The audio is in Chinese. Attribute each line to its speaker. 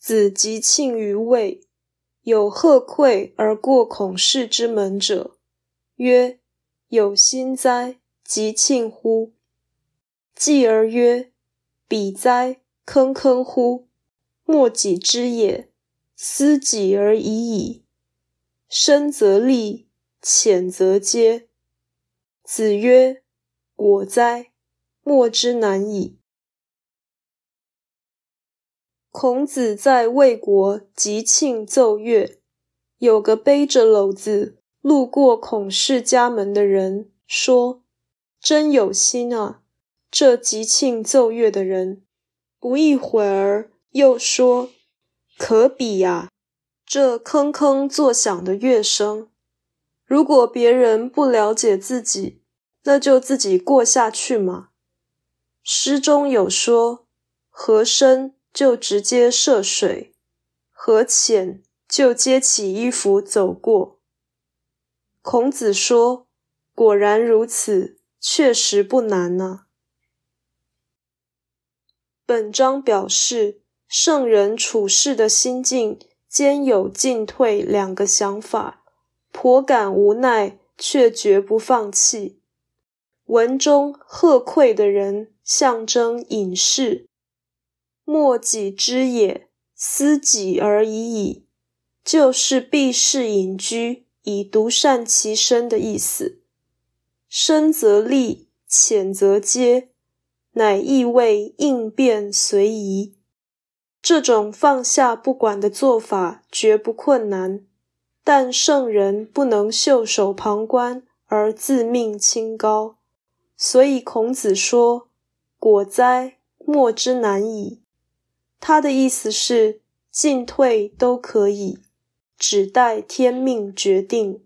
Speaker 1: 子及庆于位，有贺馈而过孔氏之门者，曰：有心哉，及庆乎？继而曰：彼哉，坑坑乎！莫己知也，思己而已矣。深则利，浅则皆。子曰：果哉，莫之难矣。孔子在魏国吉庆奏乐，有个背着篓子路过孔氏家门的人，说：“真有心啊！”这吉庆奏乐的人，不一会儿又说：“可比呀！这铿铿作响的乐声，如果别人不了解自己，那就自己过下去嘛。”诗中有说：“和声。”就直接涉水，河浅就揭起衣服走过。孔子说：“果然如此，确实不难呢。”本章表示圣人处事的心境兼有进退两个想法，颇感无奈，却绝不放弃。文中贺馈的人象征隐士。莫己知也，思己而已矣，就是避世隐居，以独善其身的意思。深则利，浅则皆，乃意味应变随宜。这种放下不管的做法绝不困难，但圣人不能袖手旁观而自命清高，所以孔子说：“果哉，莫之难矣。”他的意思是，进退都可以，只待天命决定。